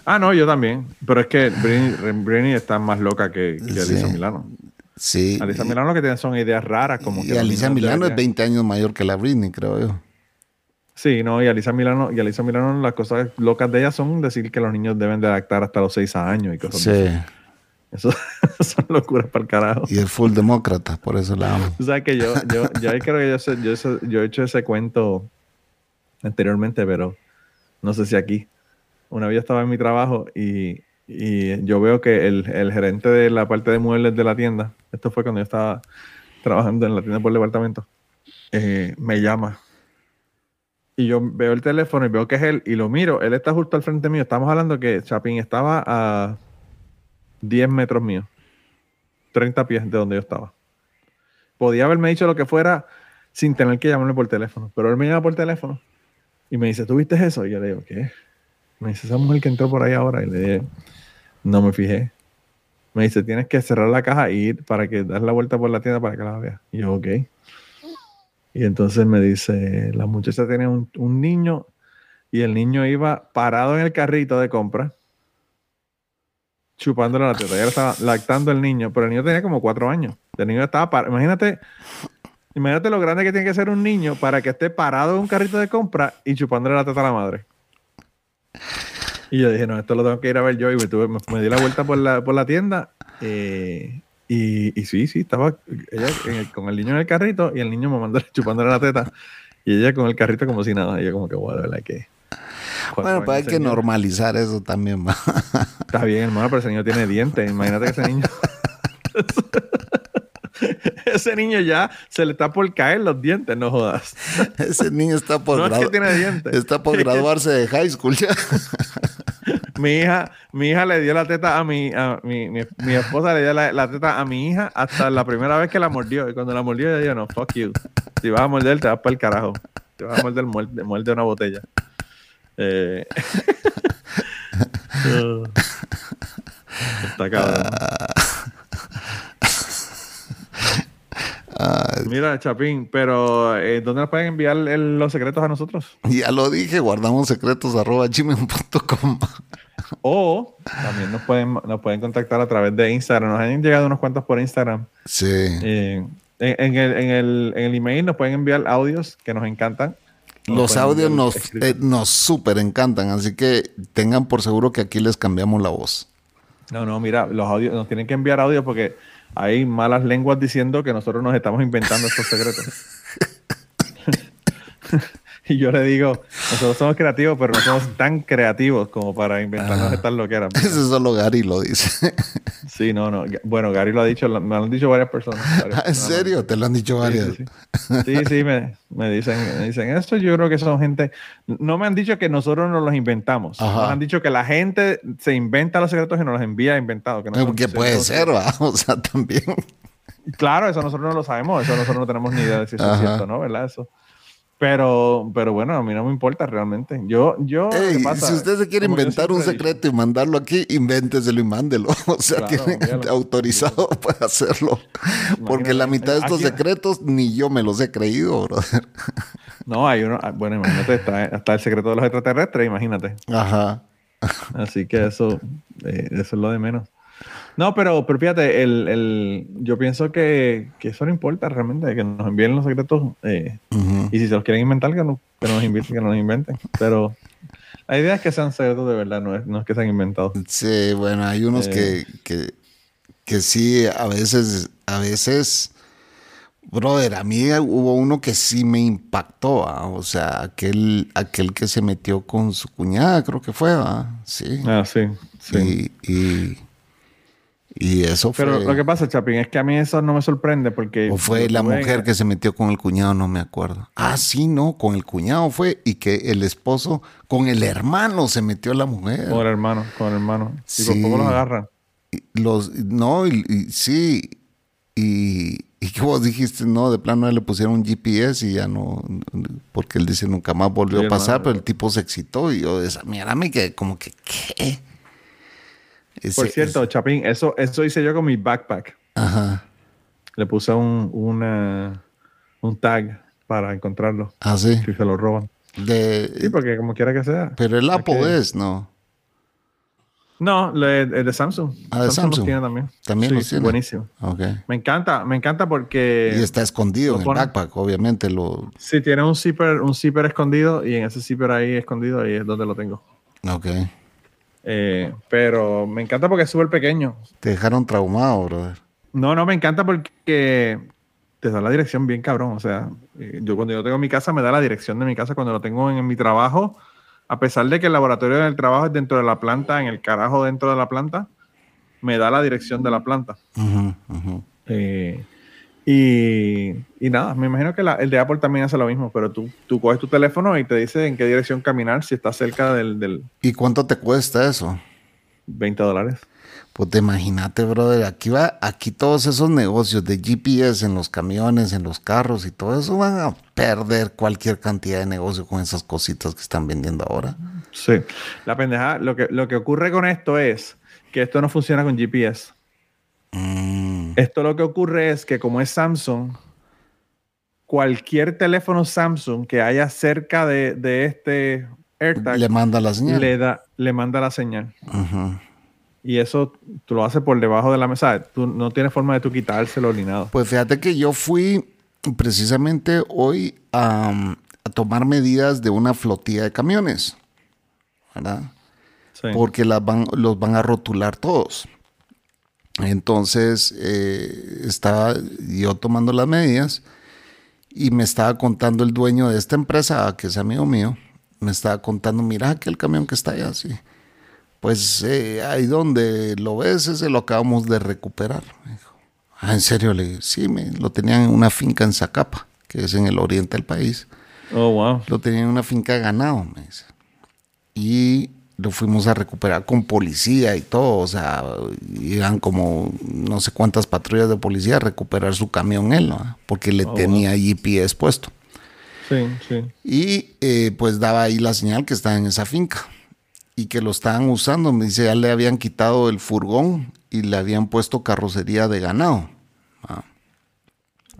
[SPEAKER 1] Ah, no, yo también. Pero es que Britney, está más loca que, que Alisa Milano.
[SPEAKER 2] Sí.
[SPEAKER 1] Alisa Milano lo que tiene son ideas raras, como que.
[SPEAKER 2] Y Alisa Milano es 20 años mayor que la Britney, creo yo.
[SPEAKER 1] Sí, no, y Alisa Milano, y Alisa Milano, las cosas locas de ella son decir que los niños deben de adaptar hasta los 6 años y cosas
[SPEAKER 2] sí.
[SPEAKER 1] así. Eso son locuras para el carajo.
[SPEAKER 2] Y es full demócrata, por eso la amo.
[SPEAKER 1] O sea que yo, yo, yo creo que yo, yo, yo, he hecho ese cuento anteriormente, pero no sé si aquí. Una vez yo estaba en mi trabajo y, y yo veo que el, el, gerente de la parte de muebles de la tienda, esto fue cuando yo estaba trabajando en la tienda por el departamento, eh, me llama y yo veo el teléfono y veo que es él y lo miro. Él está justo al frente mío. Estamos hablando que Chapín estaba a 10 metros mío. 30 pies de donde yo estaba. Podía haberme dicho lo que fuera sin tener que llamarme por teléfono. Pero él me llama por teléfono y me dice, ¿tú viste eso? Y yo le digo, ¿qué? Me dice, esa mujer que entró por ahí ahora. Y le dije, no me fijé. Me dice, tienes que cerrar la caja e ir para que dar la vuelta por la tienda para que la vea. Y yo, ok. Y entonces me dice, la muchacha tenía un, niño y el niño iba parado en el carrito de compra, chupándole la teta. Ella estaba lactando el niño, pero el niño tenía como cuatro años. El niño estaba parado. Imagínate, imagínate lo grande que tiene que ser un niño para que esté parado en un carrito de compra y chupándole la teta a la madre. Y yo dije, no, esto lo tengo que ir a ver yo. Y me, tuve, me, di la vuelta por la, por la tienda. Eh, y, y sí, sí, estaba ella con el niño en el carrito y el niño mamándole, chupándole la teta. Y ella con el carrito como si nada. Y yo como que, bueno, la que...
[SPEAKER 2] Bueno, pues hay que normalizar eso también.
[SPEAKER 1] Está bien, hermano, pero ese niño tiene dientes. Imagínate que ese niño... ese niño ya se le está por caer los dientes, no jodas.
[SPEAKER 2] Ese niño está por,
[SPEAKER 1] no es que tiene dientes.
[SPEAKER 2] Está por graduarse de high school ya
[SPEAKER 1] mi hija, mi hija le dio la teta a mi, a mi, mi, esposa le dio la, teta a mi hija hasta la primera vez que la mordió. Y cuando la mordió, ella dijo, no, fuck you. Si vas a morder, te vas para el carajo. Si vas a morder, muerde, muerde una botella. Eh. Está cabrón. Mira, Chapín, pero eh, ¿dónde nos pueden enviar los secretos a nosotros?
[SPEAKER 2] Ya lo dije, guardamos secretos arroba gmail.com.
[SPEAKER 1] O también nos pueden, nos pueden contactar a través de Instagram. Nos han llegado unos cuantos por Instagram.
[SPEAKER 2] Sí.
[SPEAKER 1] Eh, en, el, en, el, en, el, email nos pueden enviar audios que nos encantan.
[SPEAKER 2] Los audios nos, eh, nos súper encantan, así que tengan por seguro que aquí les cambiamos la voz.
[SPEAKER 1] No, no, mira, los audios nos tienen que enviar audios porque hay malas lenguas diciendo que nosotros nos estamos inventando estos secretos. y yo le digo, nosotros somos creativos, pero no somos tan creativos como para inventarnos estas loqueras.
[SPEAKER 2] Eso solo Gary lo dice.
[SPEAKER 1] sí, no, no. Bueno, Gary lo ha dicho, me lo han dicho varias personas.
[SPEAKER 2] ¿En serio? ¿Te lo han dicho varias?
[SPEAKER 1] Sí, sí, me, dicen, me dicen esto. Yo creo que son gente. No me han dicho que nosotros nos los inventamos. Nos han dicho que la gente se inventa los secretos y nos los envía inventados. Que,
[SPEAKER 2] que puede ser, ¿va? O sea, también.
[SPEAKER 1] Claro, eso nosotros no lo sabemos, eso nosotros no tenemos ni idea de si eso
[SPEAKER 2] Ajá.
[SPEAKER 1] es cierto, ¿no? ¿Verdad? Eso. Pero, pero bueno, a mí no me importa realmente. Yo, yo.
[SPEAKER 2] Ey,
[SPEAKER 1] pasa,
[SPEAKER 2] si usted se quiere
[SPEAKER 1] como
[SPEAKER 2] inventar un secreto y mandarlo aquí, invénteselo y mándelo. O sea,
[SPEAKER 1] Claro,
[SPEAKER 2] tiene autorizado para hacerlo. Porque la mitad de estos
[SPEAKER 1] Aquí-
[SPEAKER 2] secretos ni yo me los he creído, brother.
[SPEAKER 1] No, hay uno. ah, Bueno, imagínate, está, está el secreto de los extraterrestres, imagínate.
[SPEAKER 2] Ajá.
[SPEAKER 1] Así que eso, eh, eso es lo de menos. No, pero, pero fíjate, el, el, yo pienso que, que eso no importa realmente, que nos envíen los secretos. eh. Y si se los quieren inventar, que, no, que, nos inventen, que nos inventen. Pero la idea es que sean secretos de verdad, no es, no es que sean inventados.
[SPEAKER 2] Sí, bueno, hay unos
[SPEAKER 1] Eh.
[SPEAKER 2] que, que, que sí, a veces, a veces, brother, a mí hubo uno que sí me impactó, ¿va? o sea, aquel, aquel que se metió con su cuñada, creo que fue, ¿va? sí.
[SPEAKER 1] Ah, sí, sí.
[SPEAKER 2] Y, y, y eso fue.
[SPEAKER 1] Pero lo que pasa, Chapín, es que a mí eso no me sorprende porque...
[SPEAKER 2] o fue la mujer que se metió con el cuñado, no me acuerdo. Ah, sí, no, con el cuñado fue y que el esposo, con el hermano se metió la mujer.
[SPEAKER 1] Con el hermano, con el hermano. Y por
[SPEAKER 2] Sí.
[SPEAKER 1] poco los agarran.
[SPEAKER 2] Los, no, y, y sí, y, y que vos dijiste, no, de plano le pusieron un GPS y ya no, porque él dice nunca más volvió
[SPEAKER 1] Sí,
[SPEAKER 2] a pasar,
[SPEAKER 1] hermano.
[SPEAKER 2] pero el tipo se excitó y yo, esa mierda me quedé como que, ¿qué?
[SPEAKER 1] Por
[SPEAKER 2] Ese-
[SPEAKER 1] cierto, Chapín, eso, eso hice yo con mi backpack.
[SPEAKER 2] Ajá,
[SPEAKER 1] Le puse un, una, un tag para encontrarlo.
[SPEAKER 2] ah, sí,
[SPEAKER 1] Si se lo roban.
[SPEAKER 2] de,
[SPEAKER 1] Sí, porque como quiera que sea.
[SPEAKER 2] pero el Apple
[SPEAKER 1] que-
[SPEAKER 2] es, ¿no?
[SPEAKER 1] No, el de Samsung.
[SPEAKER 2] Ah, de
[SPEAKER 1] los
[SPEAKER 2] Samsung.
[SPEAKER 1] tiene también.
[SPEAKER 2] También
[SPEAKER 1] Sí,
[SPEAKER 2] los tiene.
[SPEAKER 1] Buenísimo.
[SPEAKER 2] Ok.
[SPEAKER 1] Me encanta, me encanta porque...
[SPEAKER 2] y está escondido en el backpack, obviamente lo,
[SPEAKER 1] Sí, tiene un zipper, un zipper escondido y en ese zipper ahí escondido ahí es donde lo tengo.
[SPEAKER 2] ok.
[SPEAKER 1] Eh, pero me encanta porque es súper pequeño.
[SPEAKER 2] Te dejaron traumado, brother.
[SPEAKER 1] No, no, me encanta porque te da la dirección bien cabrón. O sea, eh, yo cuando yo tengo mi casa me da la dirección de mi casa cuando lo tengo en, en mi trabajo. A pesar de que el laboratorio del trabajo es dentro de la planta, en el carajo dentro de la planta, me da la dirección de la planta. Eh, y, y nada, me imagino que la- el de Apple también hace lo mismo, pero tú, tú coges tu teléfono y te dice en qué dirección caminar si estás cerca del, del
[SPEAKER 2] ¿Y cuánto te cuesta eso?
[SPEAKER 1] 20 dólares.
[SPEAKER 2] Pues te imagínate, brother, aquí va, aquí todos esos negocios de GPS en los camiones, en los carros y todo eso van a perder cualquier cantidad de negocio con esas cositas que están vendiendo ahora.
[SPEAKER 1] Sí. La pendeja, lo que, lo que ocurre con esto es que esto no funciona con GPS.
[SPEAKER 2] Mm,
[SPEAKER 1] Esto lo que ocurre es que como es Samsung, cualquier teléfono Samsung que haya cerca de, de este AirTag
[SPEAKER 2] le manda la señal.
[SPEAKER 1] le, da, le manda la señal. Y eso tú lo haces por debajo de la mesa. Tú no tienes forma de tú quitárselo ni nada.
[SPEAKER 2] Pues fíjate que yo fui precisamente hoy a, a tomar medidas de una flotilla de camiones, ¿verdad?
[SPEAKER 1] Sí.
[SPEAKER 2] porque las van, los van a rotular todos. Entonces, eh, estaba yo tomando las medidas y me estaba contando el dueño de esta empresa, que es amigo mío, me estaba contando, mira aquel camión que está allá, así. Pues eh, ahí donde lo ves, ese lo acabamos de recuperar. Me dijo. Ah, ¿en serio? Le dije, sí, me, lo tenían en una finca en Zacapa, que es en el oriente del país.
[SPEAKER 1] Oh, wow.
[SPEAKER 2] Lo tenían en una finca de ganado, me dice. Y lo fuimos a recuperar con policía y todo. O sea, iban como no sé cuántas patrullas de policía a recuperar su camión él, ¿no? Porque le
[SPEAKER 1] Oh,
[SPEAKER 2] tenía GPS puesto.
[SPEAKER 1] Sí, sí.
[SPEAKER 2] Y eh, pues daba ahí la señal que estaba en esa finca y que lo estaban usando. Me dice, ya le habían quitado el furgón y le habían puesto carrocería de ganado. Ah.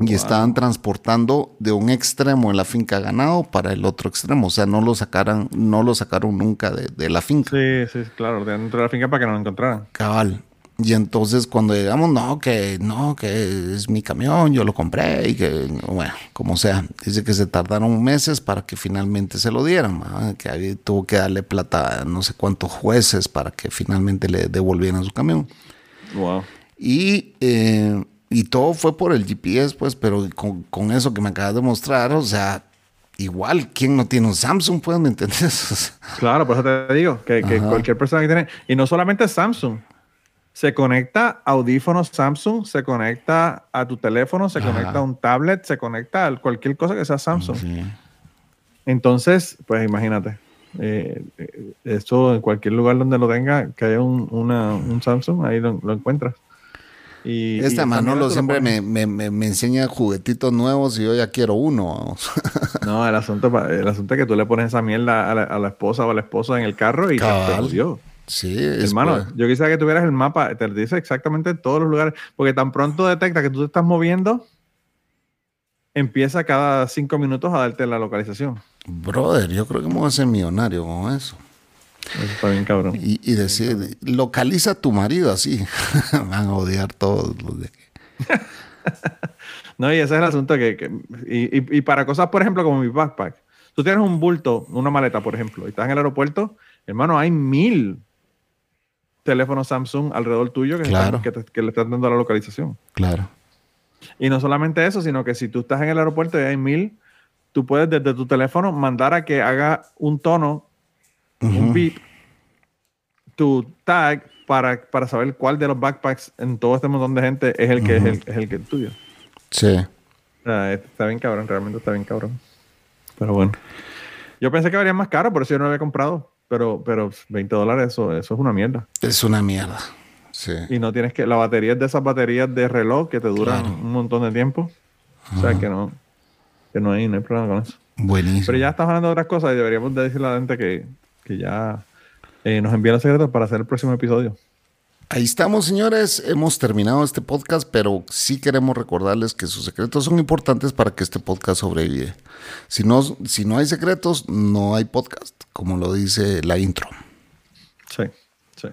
[SPEAKER 2] Y estaban transportando de un extremo de la finca ganado para el otro extremo. O sea, no lo sacaran, no lo sacaron nunca de, de la finca.
[SPEAKER 1] Sí, sí, claro. Dentro de la finca para que no lo encontraran.
[SPEAKER 2] Cabal. Y entonces cuando llegamos, no, que no, que es mi camión, yo lo compré y que, bueno, como sea, dice que se tardaron meses para que finalmente se lo dieran, que ahí tuvo que darle plata a no sé cuántos jueces para que finalmente le devolvieran su camión.
[SPEAKER 1] Wow.
[SPEAKER 2] Y, eh, y todo fue por el GPS, pues, pero con, con eso que me acabas de mostrar, o sea, igual, ¿quién no tiene un Samsung? Pues, ¿me entiendes?
[SPEAKER 1] Claro, por eso te digo que, que cualquier persona que tiene. Y no solamente Samsung. Se conecta a audífonos Samsung, se conecta a tu teléfono, se
[SPEAKER 2] Ajá.
[SPEAKER 1] conecta a un tablet, se conecta a cualquier cosa que sea Samsung.
[SPEAKER 2] sí.
[SPEAKER 1] Entonces, pues imagínate. eh, eh, esto en cualquier lugar donde lo tenga, que haya un, una- un Samsung, ahí lo, lo encuentras. Y,
[SPEAKER 2] Este
[SPEAKER 1] y esa
[SPEAKER 2] Manolo siempre me, me- me- enseña juguetitos nuevos y yo ya quiero uno. vamos.
[SPEAKER 1] No, el asunto, el asunto es que tú le pones esa mierda a la, a la esposa o al esposo en el carro y te- te
[SPEAKER 2] Cabal.
[SPEAKER 1] jodió.
[SPEAKER 2] sí,
[SPEAKER 1] Hermano,
[SPEAKER 2] pues-
[SPEAKER 1] yo quisiera que tuvieras el mapa, te dice exactamente todos los lugares, porque tan pronto detecta que tú te estás moviendo, empieza cada cinco minutos a darte la localización.
[SPEAKER 2] Brother, yo creo que me voy a hacer millonario con eso.
[SPEAKER 1] Eso está bien cabrón.
[SPEAKER 2] Y, y decir, localiza a tu marido así. Van a odiar todos los de aquí.
[SPEAKER 1] No, y ese es el asunto que, que- y, y- y para cosas, por ejemplo, como mi backpack. Tú tienes un bulto, una maleta, por ejemplo, y estás en el aeropuerto, hermano, hay mil teléfonos Samsung alrededor tuyo que,
[SPEAKER 2] Claro.
[SPEAKER 1] están- que te- que le están dando la localización.
[SPEAKER 2] Claro.
[SPEAKER 1] Y no solamente eso, sino que si tú estás en el aeropuerto y hay mil, tú puedes desde tu teléfono mandar a que haga un tono, un beep, tu tag para, para saber cuál de los backpacks en todo este montón de gente es el que es, el, es el que es tuyo.
[SPEAKER 2] Sí.
[SPEAKER 1] O sea, este está bien cabrón, realmente está bien cabrón. Pero bueno. Yo pensé que valía más caro, por eso yo no lo había comprado. Pero, pero 20 dólares, eso, eso es una mierda.
[SPEAKER 2] Es una mierda. Sí.
[SPEAKER 1] Y no tienes que. La batería es de esas baterías de reloj que te duran
[SPEAKER 2] Claro.
[SPEAKER 1] un montón de tiempo. O sea que no. Que no hay, no hay problema con eso.
[SPEAKER 2] Buenísimo.
[SPEAKER 1] Pero ya estamos hablando de otras cosas y deberíamos de decirle a la gente que, que ya eh, nos envíen los secretos para hacer el próximo episodio.
[SPEAKER 2] Ahí estamos, señores. Hemos terminado este podcast, pero sí queremos recordarles que sus secretos son importantes para que este podcast sobrevive. Si no, si no hay secretos, no hay podcast, como lo dice la intro.
[SPEAKER 1] Sí, sí.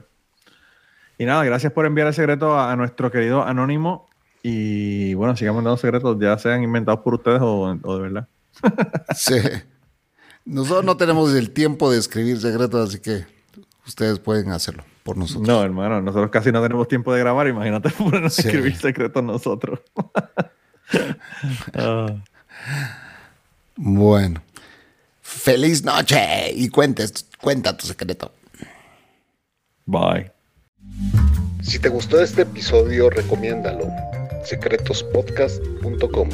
[SPEAKER 1] Y nada, gracias por enviar el secreto a, a nuestro querido Anónimo. Y bueno, sigamos dando secretos, ya sean inventados por ustedes o, o de verdad.
[SPEAKER 2] Sí. Nosotros no tenemos el tiempo de escribir secretos, así que ustedes pueden hacerlo por nosotros.
[SPEAKER 1] No, hermano, nosotros casi no tenemos tiempo de grabar. Imagínate ponernos
[SPEAKER 2] Sí.
[SPEAKER 1] a escribir secretos nosotros.
[SPEAKER 2] Bueno. Feliz noche y cuentes, cuenta tu secreto.
[SPEAKER 1] Bye.
[SPEAKER 5] Si te gustó este episodio, recomiéndalo. secretospodcast.com